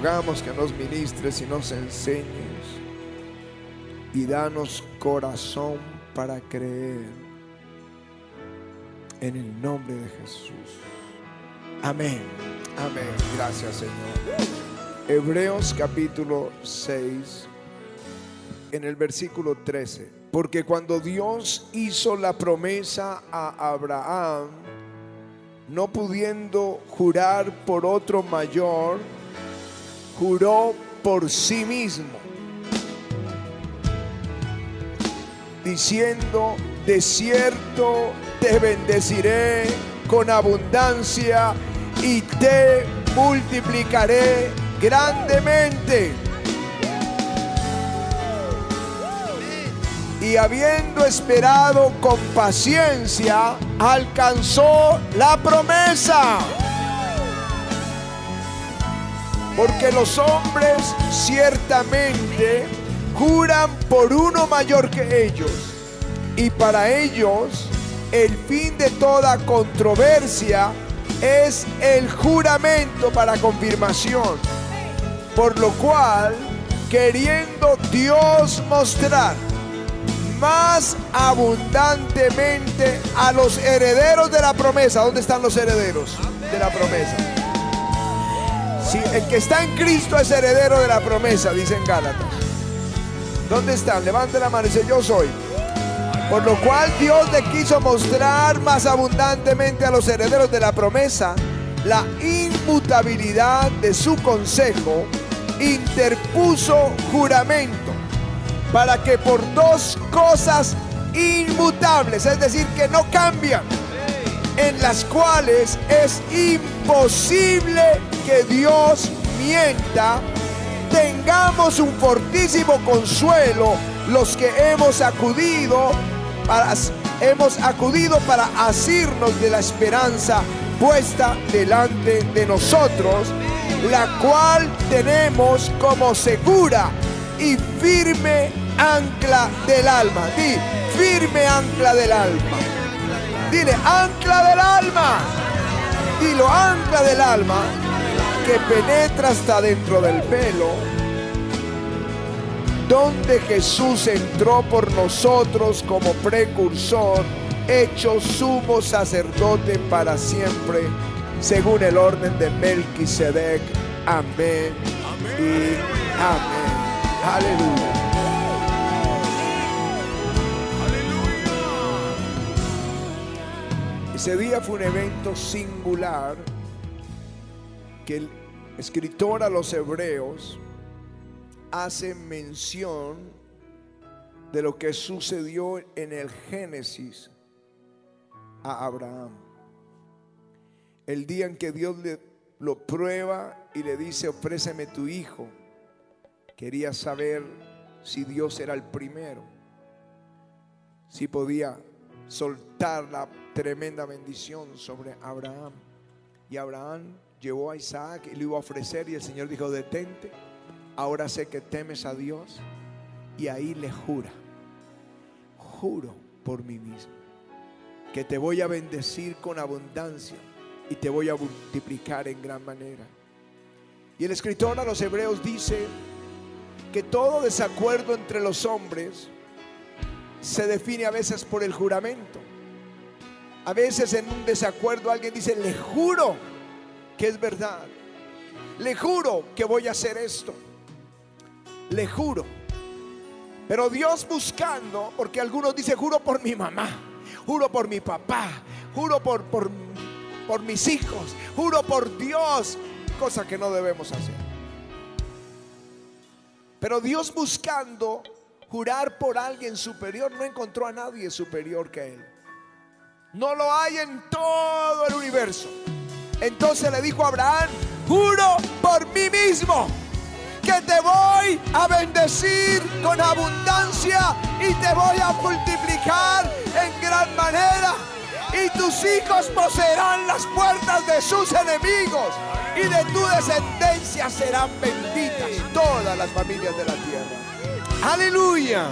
rogamos que nos ministres y nos enseñes y danos corazón para creer en el nombre de Jesús. Amén. Amén. Gracias Señor. Hebreos capítulo 6, en el versículo 13. Porque cuando Dios hizo la promesa a Abraham, no pudiendo jurar por otro mayor, juró por sí mismo, diciendo, de cierto te bendeciré con abundancia y te multiplicaré grandemente. Y habiendo esperado con paciencia, alcanzó la promesa. Porque los hombres ciertamente juran por uno mayor que ellos. Y para ellos el fin de toda controversia es el juramento para confirmación. Por lo cual, queriendo Dios mostrar más abundantemente a los herederos de la promesa. ¿Dónde están los herederos de la promesa? El que está en Cristo es heredero de la promesa, dicen Gálatas. ¿Dónde están? Levante la mano y dice, yo soy. Por lo cual Dios le quiso mostrar más abundantemente a los herederos de la promesa la inmutabilidad de su consejo, interpuso juramento para que por dos cosas inmutables, es decir, que no cambian, en las cuales es imposible que Dios mienta, tengamos un fortísimo consuelo los que hemos acudido para, hemos acudido para asirnos de la esperanza puesta delante de nosotros, la cual tenemos como segura y firme ancla del alma. Di, firme ancla del alma. Dile, ancla del alma. Dilo, ancla del alma que penetra hasta dentro del pelo, donde Jesús entró por nosotros como precursor, hecho sumo sacerdote para siempre, según el orden de Melquisedec. Amén y amén. Aleluya. Ese día fue un evento singular que escritor a los hebreos hace mención de lo que sucedió en el Génesis a Abraham. El día en que Dios le, lo prueba y le dice, ofréceme tu hijo. Quería saber si Dios era el primero, si podía soltar la tremenda bendición sobre Abraham. Y Abraham llevó a Isaac y lo iba a ofrecer y el Señor dijo, detente, ahora sé que temes a Dios. Y ahí le jura, juro por mí mismo, que te voy a bendecir con abundancia y te voy a multiplicar en gran manera. Y el escritor a los hebreos dice que todo desacuerdo entre los hombres se define a veces por el juramento. A veces en un desacuerdo alguien dice, le juro que es verdad. Le juro que voy a hacer esto. Le juro. Pero Dios buscando, porque algunos dicen, juro por mi mamá, juro por mi papá, juro por, por, por mis hijos, juro por Dios, cosa que no debemos hacer. Pero Dios buscando jurar por alguien superior, no encontró a nadie superior que él. No lo hay en todo el universo. Entonces le dijo a Abraham, juro por mí mismo que te voy a bendecir con abundancia y te voy a multiplicar en gran manera. Y tus hijos poseerán las puertas de sus enemigos y de tu descendencia serán benditas todas las familias de la tierra. Aleluya.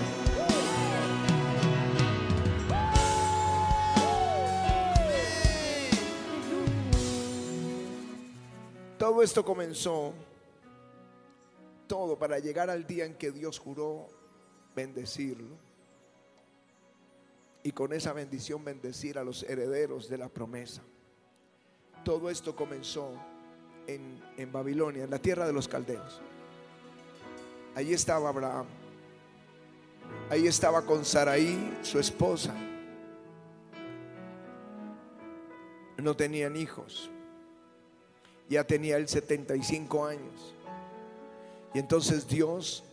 Todo esto comenzó todo para llegar al día en que Dios juró bendecirlo. Y con esa bendición bendecir a los herederos de la promesa. Todo esto comenzó en, en Babilonia, en la tierra de los caldeos. Allí estaba Abraham. Ahí estaba con Saraí, su esposa. No tenían hijos. Ya tenía él 75 años. Y entonces Dios,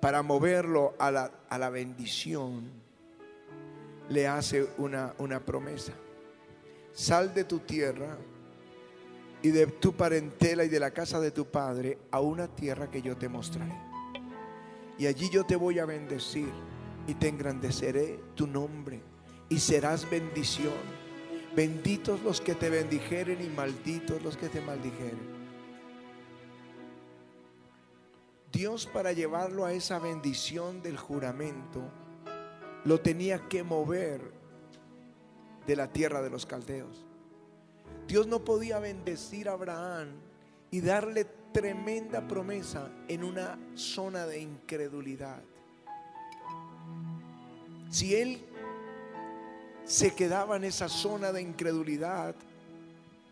para moverlo a la, a la bendición, le hace una, una promesa. Sal de tu tierra y de tu parentela y de la casa de tu padre a una tierra que yo te mostraré. Y allí yo te voy a bendecir y te engrandeceré tu nombre y serás bendición. Benditos los que te bendijeren y malditos los que te maldijeren. Dios para llevarlo a esa bendición del juramento, lo tenía que mover de la tierra de los caldeos. Dios no podía bendecir a Abraham y darle tremenda promesa en una zona de incredulidad. Si él se quedaba en esa zona de incredulidad,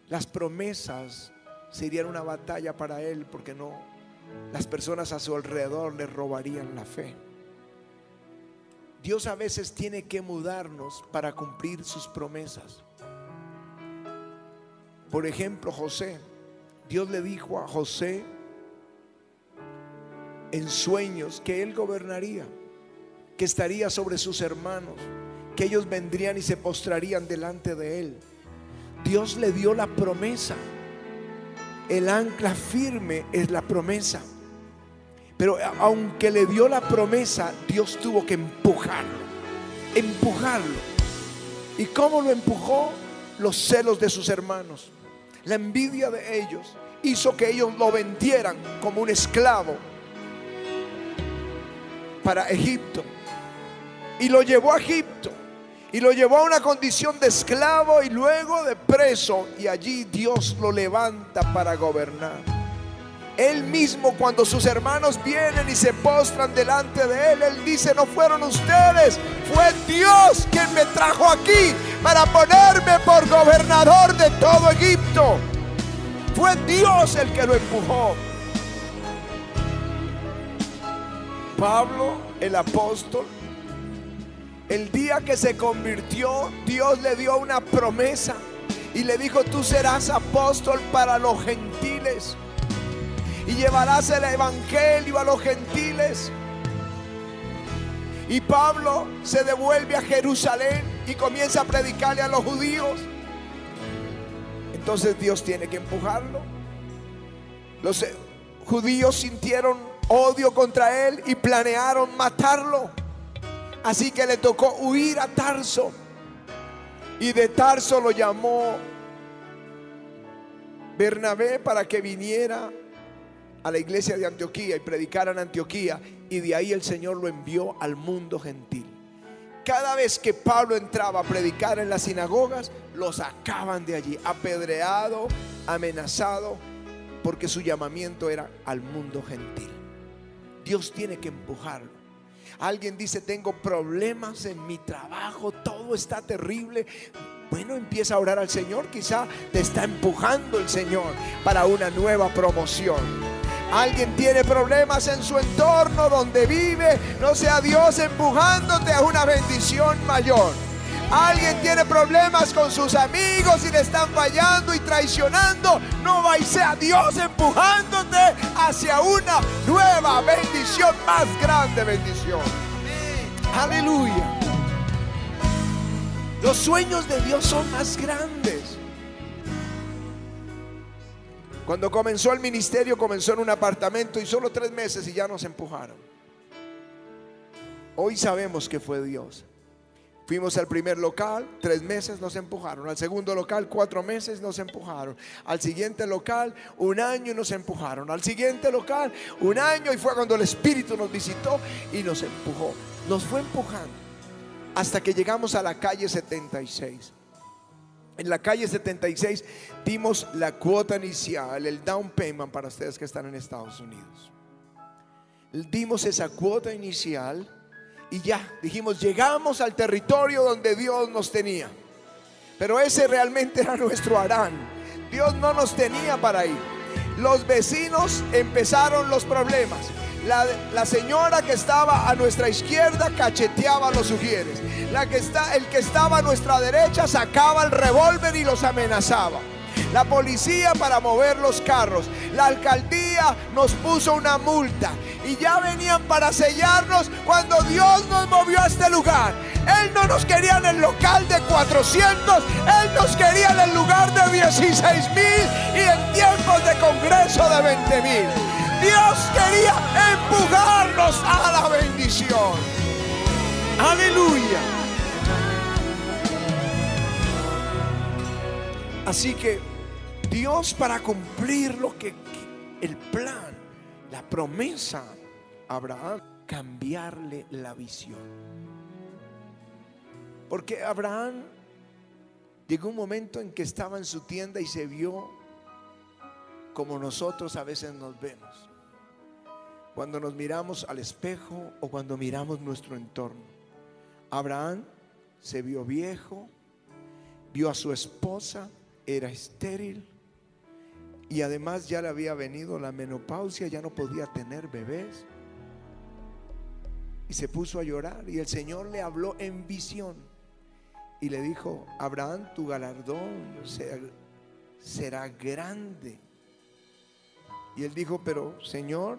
las promesas serían una batalla para él porque no las personas a su alrededor le robarían la fe. Dios a veces tiene que mudarnos para cumplir sus promesas. Por ejemplo, José, Dios le dijo a José en sueños que él gobernaría, que estaría sobre sus hermanos, que ellos vendrían y se postrarían delante de él. Dios le dio la promesa. El ancla firme es la promesa. Pero aunque le dio la promesa, Dios tuvo que empujarlo. Empujarlo. ¿Y cómo lo empujó? Los celos de sus hermanos. La envidia de ellos hizo que ellos lo vendieran como un esclavo para Egipto. Y lo llevó a Egipto. Y lo llevó a una condición de esclavo y luego de preso. Y allí Dios lo levanta para gobernar. Él mismo cuando sus hermanos vienen y se postran delante de Él, Él dice, no fueron ustedes, fue Dios quien me trajo aquí para ponerme por gobernador de todo Egipto. Fue Dios el que lo empujó. Pablo, el apóstol, el día que se convirtió, Dios le dio una promesa y le dijo, tú serás apóstol para los gentiles y llevarás el evangelio a los gentiles. Y Pablo se devuelve a Jerusalén y comienza a predicarle a los judíos. Entonces Dios tiene que empujarlo. Los judíos sintieron odio contra él y planearon matarlo. Así que le tocó huir a Tarso. Y de Tarso lo llamó Bernabé para que viniera a la iglesia de Antioquía y predicara en Antioquía. Y de ahí el Señor lo envió al mundo gentil. Cada vez que Pablo entraba a predicar en las sinagogas, lo sacaban de allí, apedreado, amenazado, porque su llamamiento era al mundo gentil. Dios tiene que empujarlo. Alguien dice, tengo problemas en mi trabajo, todo está terrible. Bueno, empieza a orar al Señor, quizá te está empujando el Señor para una nueva promoción. Alguien tiene problemas en su entorno donde vive, no sea Dios empujándote a una bendición mayor. Alguien tiene problemas con sus amigos y le están fallando y traicionando. No va y sea Dios empujándote hacia una nueva bendición, más grande bendición. Aleluya. Los sueños de Dios son más grandes. Cuando comenzó el ministerio, comenzó en un apartamento y solo tres meses y ya nos empujaron. Hoy sabemos que fue Dios. Fuimos al primer local, tres meses nos empujaron. Al segundo local, cuatro meses nos empujaron. Al siguiente local, un año nos empujaron. Al siguiente local, un año y fue cuando el Espíritu nos visitó y nos empujó. Nos fue empujando hasta que llegamos a la calle 76. En la calle 76 dimos la cuota inicial, el down payment para ustedes que están en Estados Unidos. dimos esa cuota inicial y ya, dijimos, llegamos al territorio donde Dios nos tenía. Pero ese realmente era nuestro Arán. Dios no nos tenía para ir. Los vecinos empezaron los problemas. La, señora que estaba a nuestra izquierda cacheteaba a los sugieres. La que está, el que estaba a nuestra derecha sacaba el revólver y los amenazaba. La policía para mover los carros. La alcaldía nos puso una multa. Y ya venían para sellarnos cuando Dios nos movió a este lugar. Él no nos quería en el local de 400. Él nos quería en el lugar de 16 mil y en tiempos de congreso de 20 mil. Dios quería empujarnos a la bendición. Aleluya. Así que Dios para cumplir lo que el plan, la promesa a Abraham, cambiarle la visión. Porque Abraham llegó un momento en que estaba en su tienda y se vio como nosotros a veces nos vemos cuando nos miramos al espejo o cuando miramos nuestro entorno. Abraham se vio viejo, vio a su esposa, era estéril y además ya le había venido la menopausia, ya no podía tener bebés. Y se puso a llorar y el Señor le habló en visión y le dijo, Abraham, tu galardón será, grande. Y él dijo, pero Señor,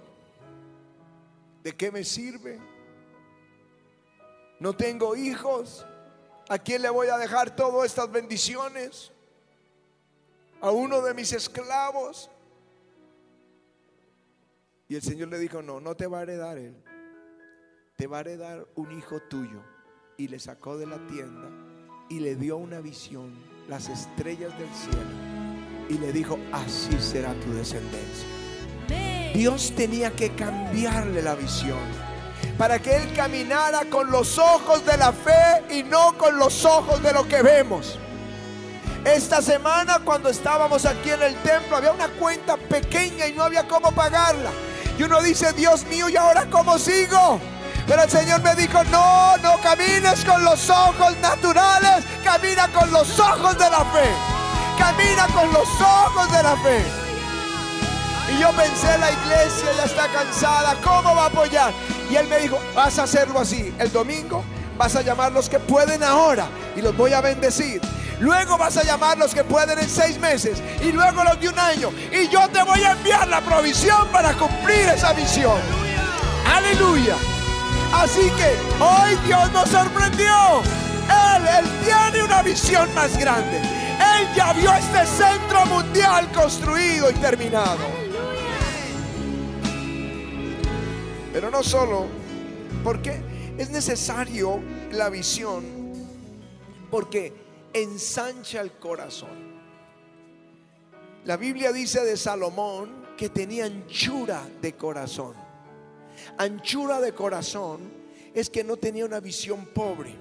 ¿De qué me sirve? No tengo hijos. ¿A quién le voy a dejar todas estas bendiciones? ¿A uno de mis esclavos? Y el Señor le dijo, no, no te va a heredar él. Te va a heredar un hijo tuyo. Y le sacó de la tienda y le dio una visión, las estrellas del cielo. Y le dijo, así será tu descendencia. Dios tenía que cambiarle la visión para que él caminara con los ojos de la fe y no con los ojos de lo que vemos. Esta semana cuando estábamos aquí en el templo había una cuenta pequeña y no había cómo pagarla. Y uno dice, Dios mío, ¿y ahora cómo sigo? Pero el Señor me dijo, no, no camines con los ojos naturales, camina con los ojos de la fe. Camina con los ojos de la fe. Y yo pensé, la iglesia ya está cansada, ¿cómo va a apoyar? Y él me dijo, vas a hacerlo así. El domingo vas a llamar los que pueden ahora y los voy a bendecir. Luego vas a llamar los que pueden en seis meses y luego los de un año. Y yo te voy a enviar la provisión para cumplir esa visión. Aleluya. Así que hoy Dios nos sorprendió. Él, él tiene una visión más grande. Él ya vio este centro mundial construido y terminado. Pero no solo, porque es necesario la visión, porque ensancha el corazón. La Biblia dice de Salomón que tenía anchura de corazón. Anchura de corazón es que no tenía una visión pobre.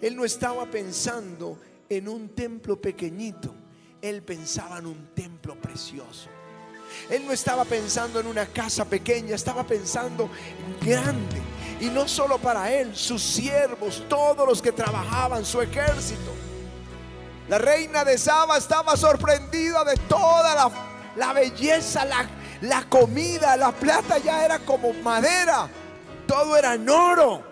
Él no estaba pensando en un templo pequeñito, él pensaba en un templo precioso. Él no estaba pensando en una casa pequeña, estaba pensando en grande. Y no solo para él, sus siervos, todos los que trabajaban, su ejército. La reina de Saba estaba sorprendida de toda la, belleza, la, la comida, la plata ya era como madera, todo era en oro.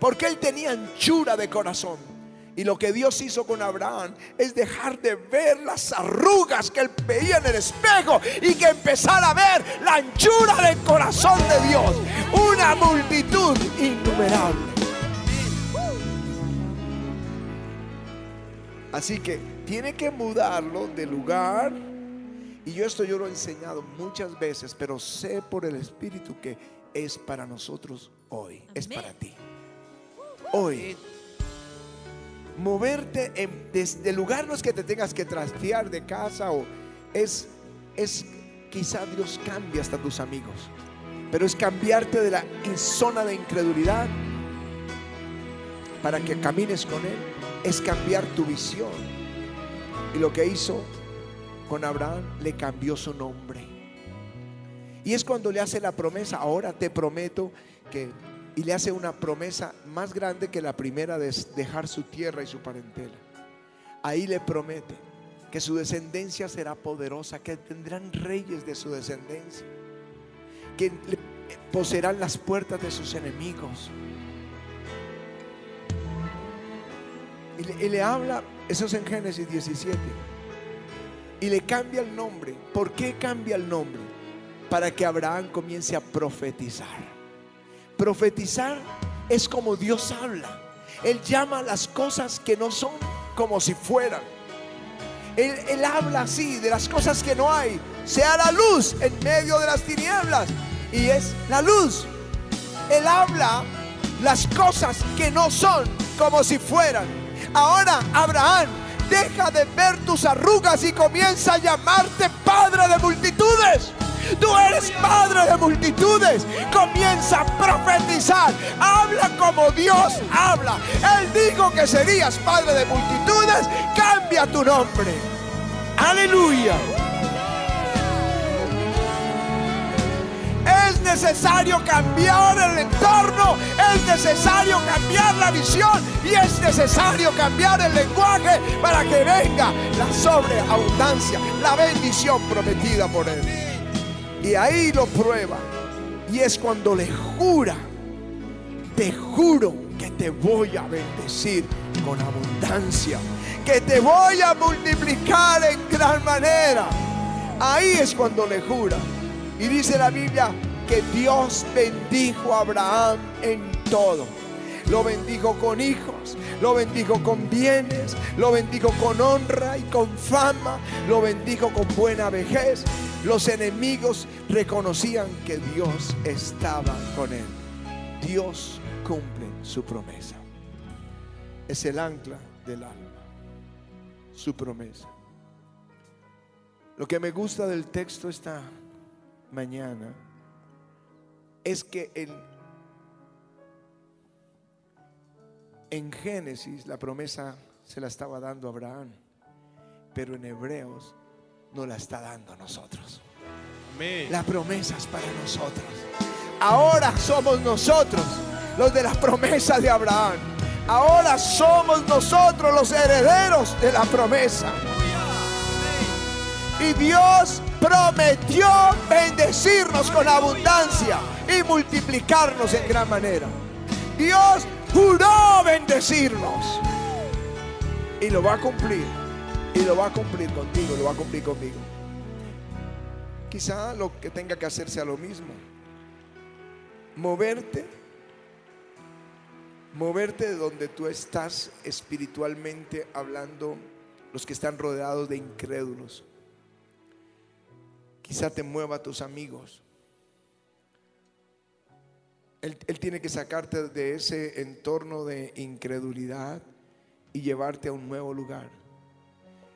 Porque él tenía anchura de corazón. Y lo que Dios hizo con Abraham es dejar de ver las arrugas que él veía en el espejo y que empezara a ver la anchura del corazón de Dios. Una multitud innumerable. Así que tiene que mudarlo de lugar. Y yo esto yo lo he enseñado muchas veces, pero sé por el Espíritu que es para nosotros hoy. Es para ti. Hoy moverte en, desde el lugar no es que te tengas que trastear de casa o es, es quizá Dios cambie hasta tus amigos, pero es cambiarte de la zona de incredulidad para que camines con Él, es cambiar tu visión. Y lo que hizo con Abraham le cambió su nombre. Y es cuando le hace la promesa, ahora te prometo que... Y le hace una promesa más grande que la primera de dejar su tierra y su parentela. Ahí le promete que su descendencia será poderosa, que tendrán reyes de su descendencia, que poseerán las puertas de sus enemigos. Y le, habla, eso es en Génesis 17, y le cambia el nombre. ¿Por qué cambia el nombre? Para que Abraham comience a profetizar. Profetizar es como Dios habla. Él llama las cosas que no son como si fueran. Él, habla así de las cosas que no hay. Sea la luz en medio de las tinieblas. Y es la luz. Él habla las cosas que no son como si fueran. Ahora, Abraham, deja de ver tus arrugas y comienza a llamarte padre de multitudes. Tú eres padre de multitudes. Comienza a profetizar. Habla como Dios habla. Él dijo que serías padre de multitudes. Cambia tu nombre. Aleluya. Necesario cambiar el entorno, es necesario cambiar la visión y es necesario cambiar el lenguaje para que venga la sobreabundancia, la bendición prometida por Él. Y ahí lo prueba. Y es cuando le jura, te juro que te voy a bendecir con abundancia, que te voy a multiplicar en gran manera. Ahí es cuando le jura. Y dice la Biblia que Dios bendijo a Abraham en todo. Lo bendijo con hijos, lo bendijo con bienes, lo bendijo con honra y con fama, lo bendijo con buena vejez, los enemigos reconocían que Dios estaba con él. Dios cumple su promesa. Es el ancla del alma. Su promesa. Lo que me gusta del texto esta mañana es que en Génesis la promesa se la estaba dando a Abraham, pero en Hebreos nos la está dando a nosotros. La promesa es para nosotros. Ahora somos nosotros los de las promesas de Abraham. Ahora somos nosotros los herederos de la promesa. Y Dios prometió bendecirnos con abundancia y multiplicarnos en gran manera. Dios juró bendecirnos. Y lo va a cumplir. Y lo va a cumplir contigo, lo va a cumplir conmigo. Quizá lo que tenga que hacer sea lo mismo. Moverte, moverte de donde tú estás espiritualmente hablando, los que están rodeados de incrédulos. Quizá te mueva a tus amigos. Él, él, tiene que sacarte de ese entorno de incredulidad y llevarte a un nuevo lugar.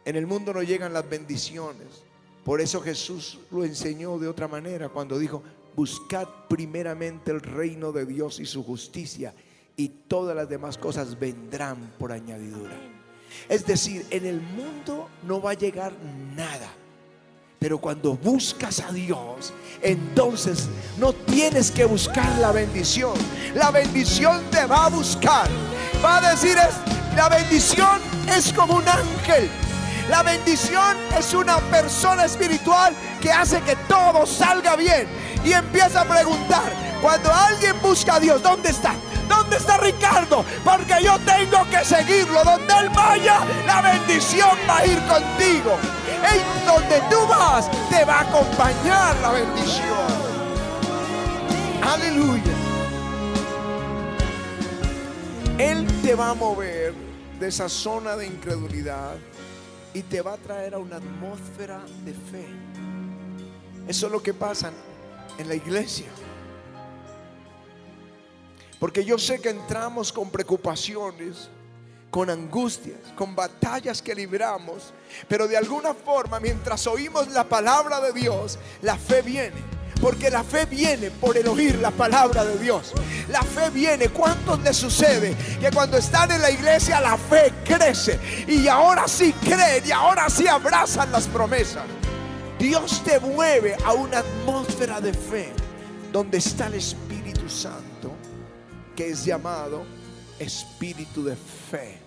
En el mundo no llegan las bendiciones. Por eso Jesús lo enseñó de otra manera cuando dijo, buscad primeramente el reino de Dios y su justicia y todas las demás cosas vendrán por añadidura. Es decir, en el mundo no va a llegar nada. Pero cuando buscas a Dios, entonces no tienes que buscar la bendición. La bendición te va a buscar. Va a decir, es, la bendición es como un ángel la bendición es una persona espiritual que hace que todo salga bien. Y empieza a preguntar, cuando alguien busca a Dios, ¿dónde está? ¿Dónde está Ricardo? Porque yo tengo que seguirlo. Donde él vaya, la bendición va a ir contigo. En donde tú vas, te va a acompañar la bendición. Aleluya. Él te va a mover de esa zona de incredulidad y te va a traer a una atmósfera de fe. Eso es lo que pasa en la iglesia. Porque yo sé que entramos con preocupaciones, con angustias, con batallas que libramos, pero de alguna forma mientras oímos la palabra de Dios, la fe viene. Porque la fe viene por el oír la palabra de Dios. La fe viene. ¿Cuántos les sucede que cuando están en la iglesia la fe crece? Y ahora sí creen y ahora sí abrazan las promesas. Dios te mueve a una atmósfera de fe donde está el Espíritu Santo, que es llamado Espíritu de fe.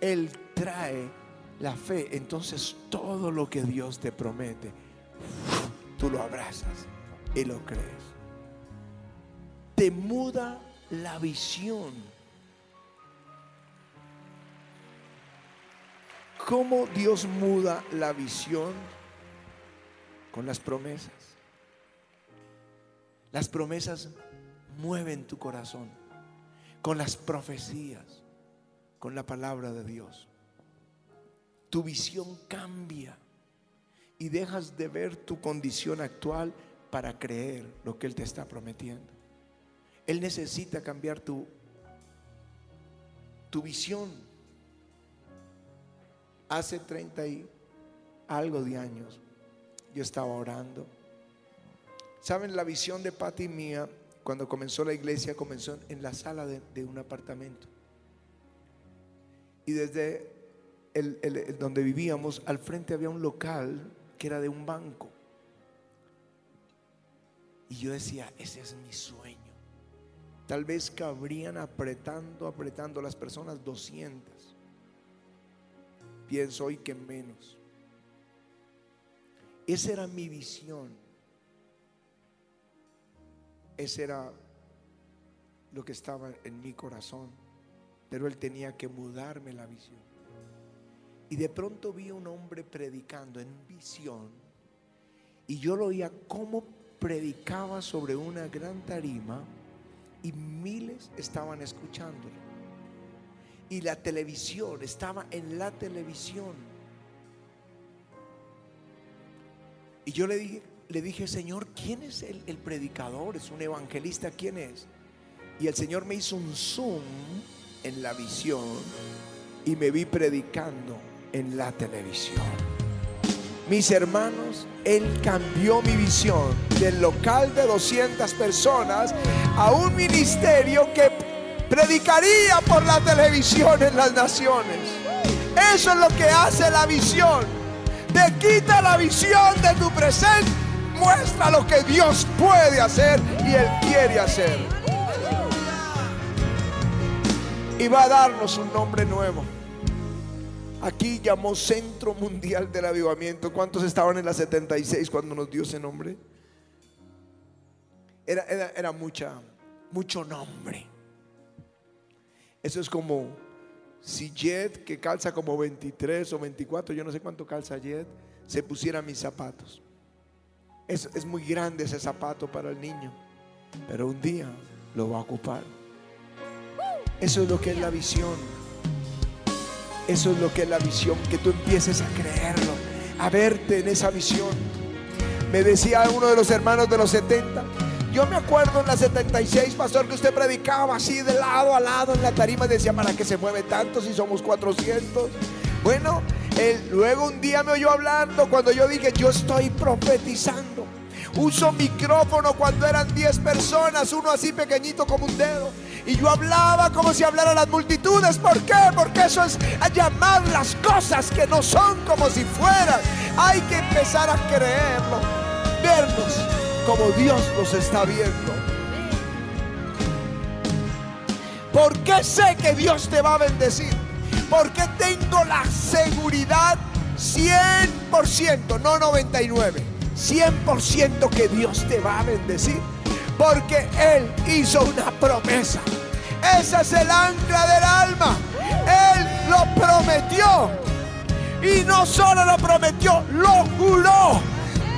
Él trae la fe, entonces todo lo que Dios te promete, tú lo abrazas y lo crees. Te muda la visión. ¿Cómo Dios muda la visión? Con las promesas. Las promesas mueven tu corazón. Con las profecías. Con la palabra de Dios. Tu visión cambia. Y dejas de ver tu condición actual para creer lo que Él te está prometiendo. Él necesita cambiar tu, tu visión. Hace 30 y algo de años yo estaba orando. ¿Saben la visión de Pati mía? Cuando comenzó la iglesia, comenzó en la sala de, un apartamento. Y desde el, donde vivíamos, al frente había un local que era de un banco. Y yo decía, ese es mi sueño. Tal vez cabrían apretando, apretando las personas 200. Pienso hoy que menos. Esa era mi visión. Ese era lo que estaba en mi corazón. Pero él tenía que mudarme la visión. Y de pronto vi a un hombre predicando en visión. Y yo lo oía como predicaba sobre una gran tarima y miles estaban escuchándolo. Y la televisión, estaba en la televisión. Y yo le dije, le dije Señor, ¿quién es el, el predicador? ¿Es un evangelista? ¿Quién es? Y el Señor me hizo un zoom en la visión y me vi predicando en la televisión. Mis hermanos, Él cambió mi visión del local de 200 personas a un ministerio que predicaría por la televisión en las naciones. Eso es lo que hace la visión. Te quita la visión de tu presente, muestra lo que Dios puede hacer y Él quiere hacer. Y va a darnos un nombre nuevo. Aquí llamó Centro Mundial del Avivamiento. ¿Cuántos estaban en la 76 cuando nos dio ese nombre? Era, era, era mucha, mucho nombre. Eso es como si Jet, que calza como 23 o 24, yo no sé cuánto calza Jet, se pusiera mis zapatos. Es, es muy grande ese zapato para el niño, pero un día lo va a ocupar. Eso es lo que es la visión. Eso es lo que es la visión, que tú empieces a creerlo, a verte en esa visión. Me decía uno de los hermanos de los 70, yo me acuerdo en la 76, pastor, que usted predicaba así de lado a lado en la tarima. Decía, ¿para qué se mueve tanto si somos 400? Bueno, él luego un día me oyó hablando cuando yo dije, yo estoy profetizando. Uso micrófono cuando eran 10 personas, uno así pequeñito como un dedo. Y yo hablaba como si hablara las multitudes. ¿Por qué? Porque eso es llamar las cosas que no son como si fueran. Hay que empezar a creerlo, vernos como Dios nos está viendo. ¿Por qué sé que Dios te va a bendecir? Porque tengo la seguridad 100%, no 99, 100% que Dios te va a bendecir. Porque Él hizo una promesa. Ese es el ancla del alma. Él lo prometió. Y no solo lo prometió, lo juró.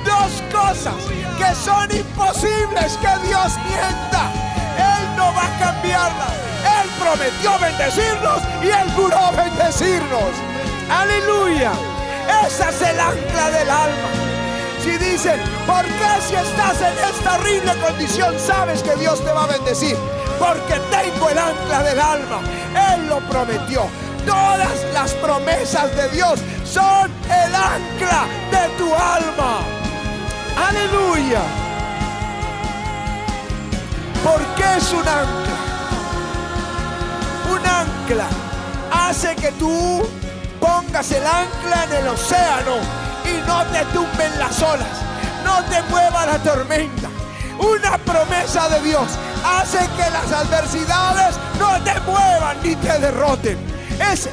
Dos cosas que son imposibles que Dios mienta. Él no va a cambiarlas. Él prometió bendecirnos y Él juró bendecirnos. Aleluya. Ese es el ancla del alma. Si dicen, ¿por qué si estás en esta horrible condición sabes que Dios te va a bendecir? Porque tengo el ancla del alma. Él lo prometió. Todas las promesas de Dios son el ancla de tu alma. Aleluya. ¿Por qué es un ancla? Ancla hace que tú pongas el ancla en el océano y no te tumben las olas, no te mueva la tormenta. Una promesa de Dios hace que las adversidades no te muevan ni te derroten. Es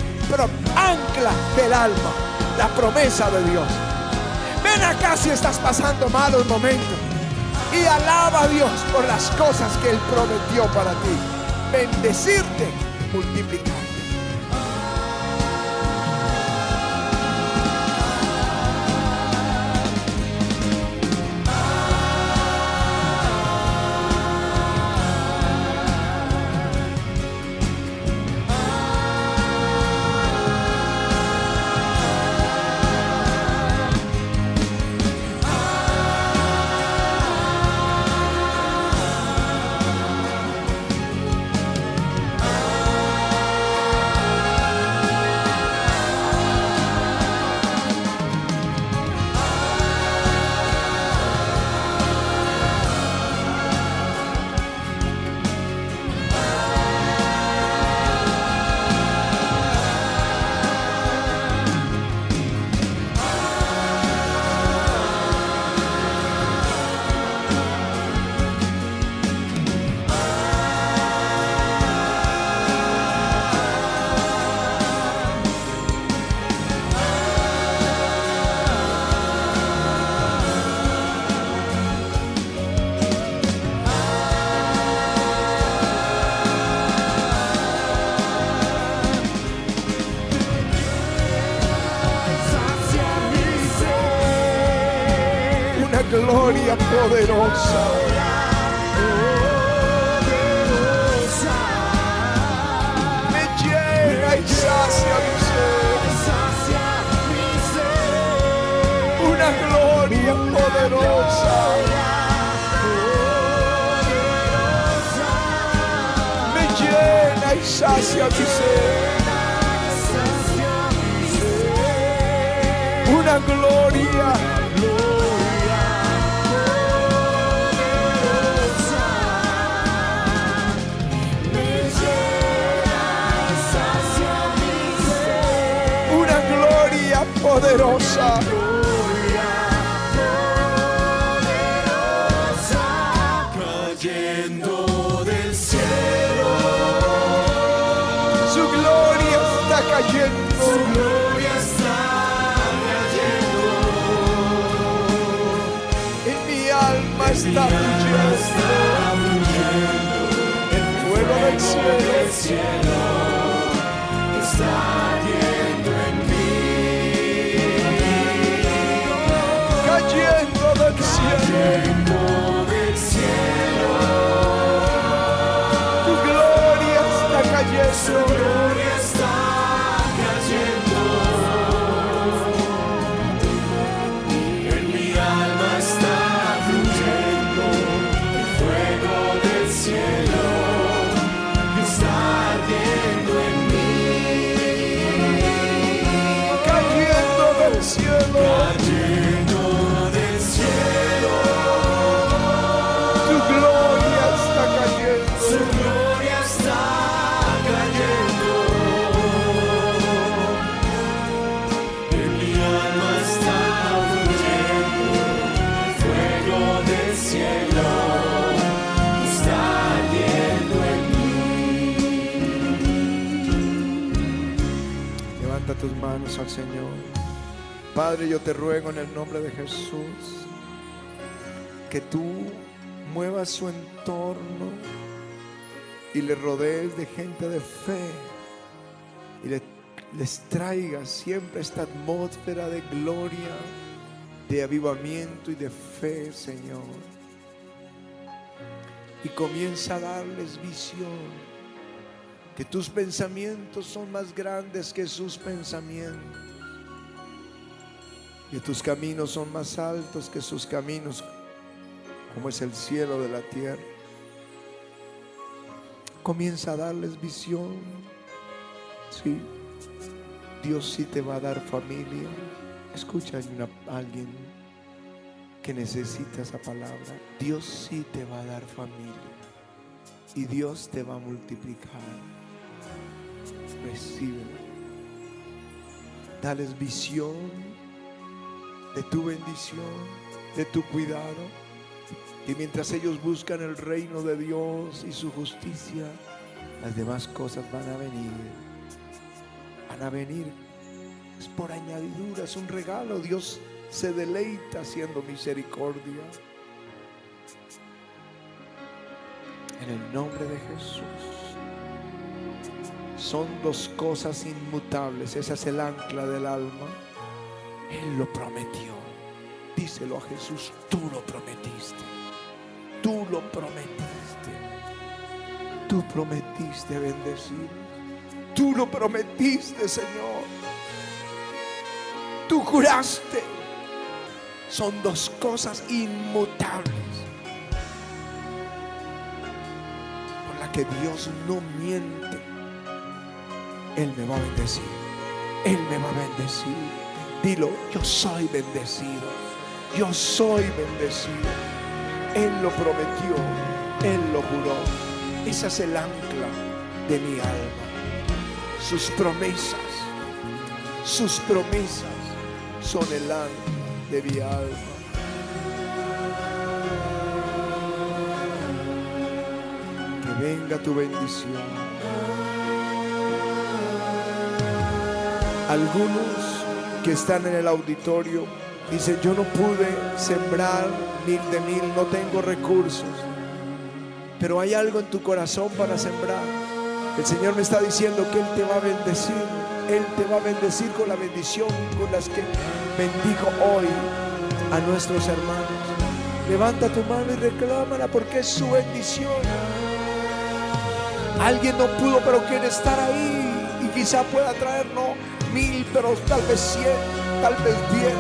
ancla del alma, la promesa de Dios. Ven acá si estás pasando malos momentos y alaba a Dios por las cosas que Él prometió para ti. Bendecirte, multiplicar. Poderosa. Me llena y sacia mi ser. Una gloria poderosa. Está fluyendo. El fuego del cielo. Está del cielo. Tu gloria está cayendo. gloria está cayendo. Manos al Señor. Padre, yo te ruego en el nombre de Jesús que tú muevas su entorno y le rodees de gente de fe y les traigas siempre esta atmósfera de gloria, de avivamiento y de fe, Señor. Y comienza a darles visión que tus pensamientos son más grandes que sus pensamientos, que tus caminos son más altos que sus caminos, como es el cielo de la tierra. Comienza a darles visión. Sí, Dios sí te va a dar familia. Escucha a alguien que necesita esa palabra. Dios sí te va a dar familia. Y Dios te va a multiplicar recibe. Dales visión de tu bendición, de tu cuidado. Y mientras ellos buscan el reino de Dios y su justicia, las demás cosas van a venir. Van a venir. Es por añadidura, es un regalo. Dios se deleita haciendo misericordia. En el nombre de Jesús. Son dos cosas inmutables. Esa es el ancla del alma. Él lo prometió. Díselo a Jesús. Tú lo prometiste. Tú lo prometiste. Tú prometiste bendecir. Tú lo prometiste, Señor. Tú juraste. Son dos cosas inmutables. Por la que Dios no miente. Él me va a bendecir. Él me va a bendecir. Dilo, yo soy bendecido. Yo soy bendecido. Él lo prometió. Él lo juró. Esa es el ancla de mi alma. Sus promesas. Sus promesas son el ancla de mi alma. Que venga tu bendición. Algunos que están en el auditorio dicen, yo no pude sembrar mil de mil, no tengo recursos. Pero hay algo en tu corazón para sembrar. El Señor me está diciendo que Él te va a bendecir. Él te va a bendecir con la bendición con las que bendijo hoy a nuestros hermanos. Levanta tu mano y reclámala porque es su bendición. Alguien no pudo, pero quiere estar ahí y quizá pueda traer no mil, pero tal vez cien, tal vez diez.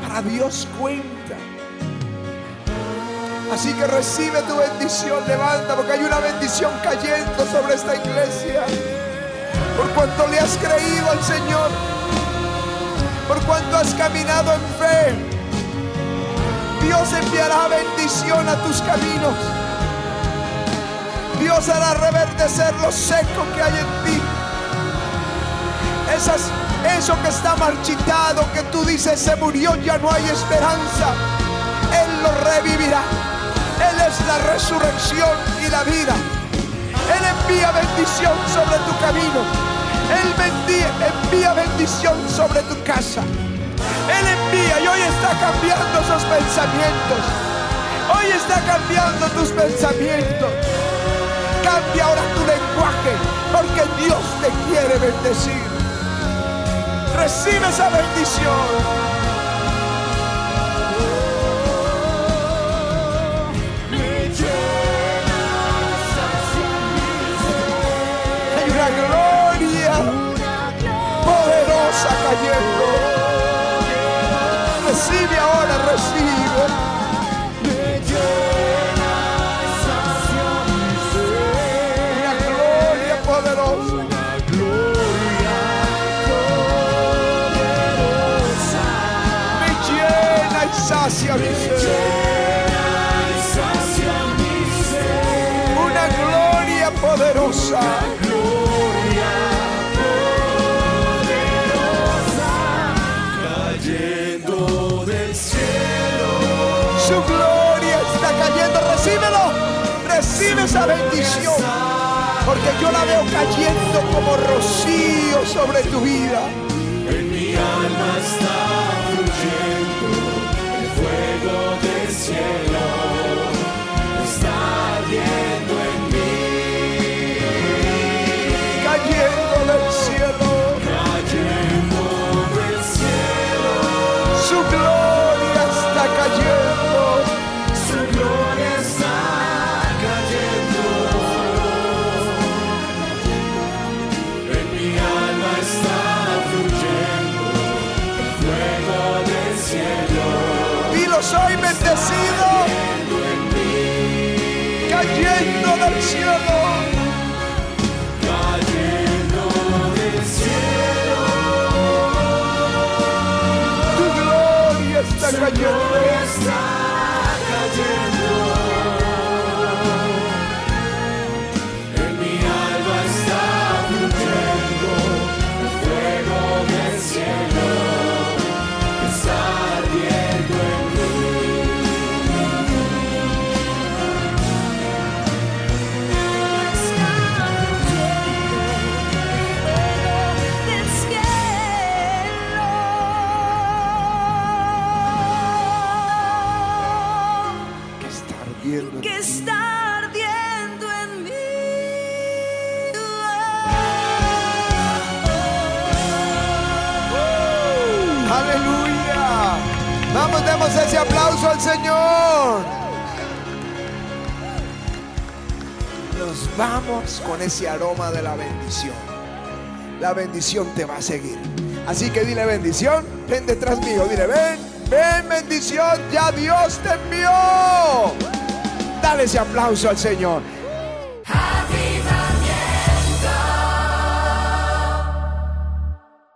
Para Dios cuenta. Así que recibe tu bendición, levanta, porque hay una bendición cayendo sobre esta iglesia. Por cuanto le has creído al Señor, por cuanto has caminado en fe, Dios enviará bendición a tus caminos. Dios hará reverdecer lo seco que hay en ti. Eso que está marchitado, que tú dices se murió, ya no hay esperanza. Él lo revivirá. Él es la resurrección y la vida. Él envía bendición sobre tu camino. Él envía bendición sobre tu casa. Él envía y hoy está cambiando esos pensamientos. Hoy está cambiando tus pensamientos. Cambia ahora tu lenguaje porque Dios te quiere bendecir. Recibe esa bendición. Cayendo. Recibe ahora, recibe. Esa bendición. Porque yo la veo cayendo como rocío sobre tu vida. en mi alma está fluyendo el fuego del cielo. Con ese aroma de la bendición. La bendición te va a seguir. Así que dile bendición, ven detrás mío, dile ven, ven bendición, ya Dios te envió. Dale ese aplauso al Señor.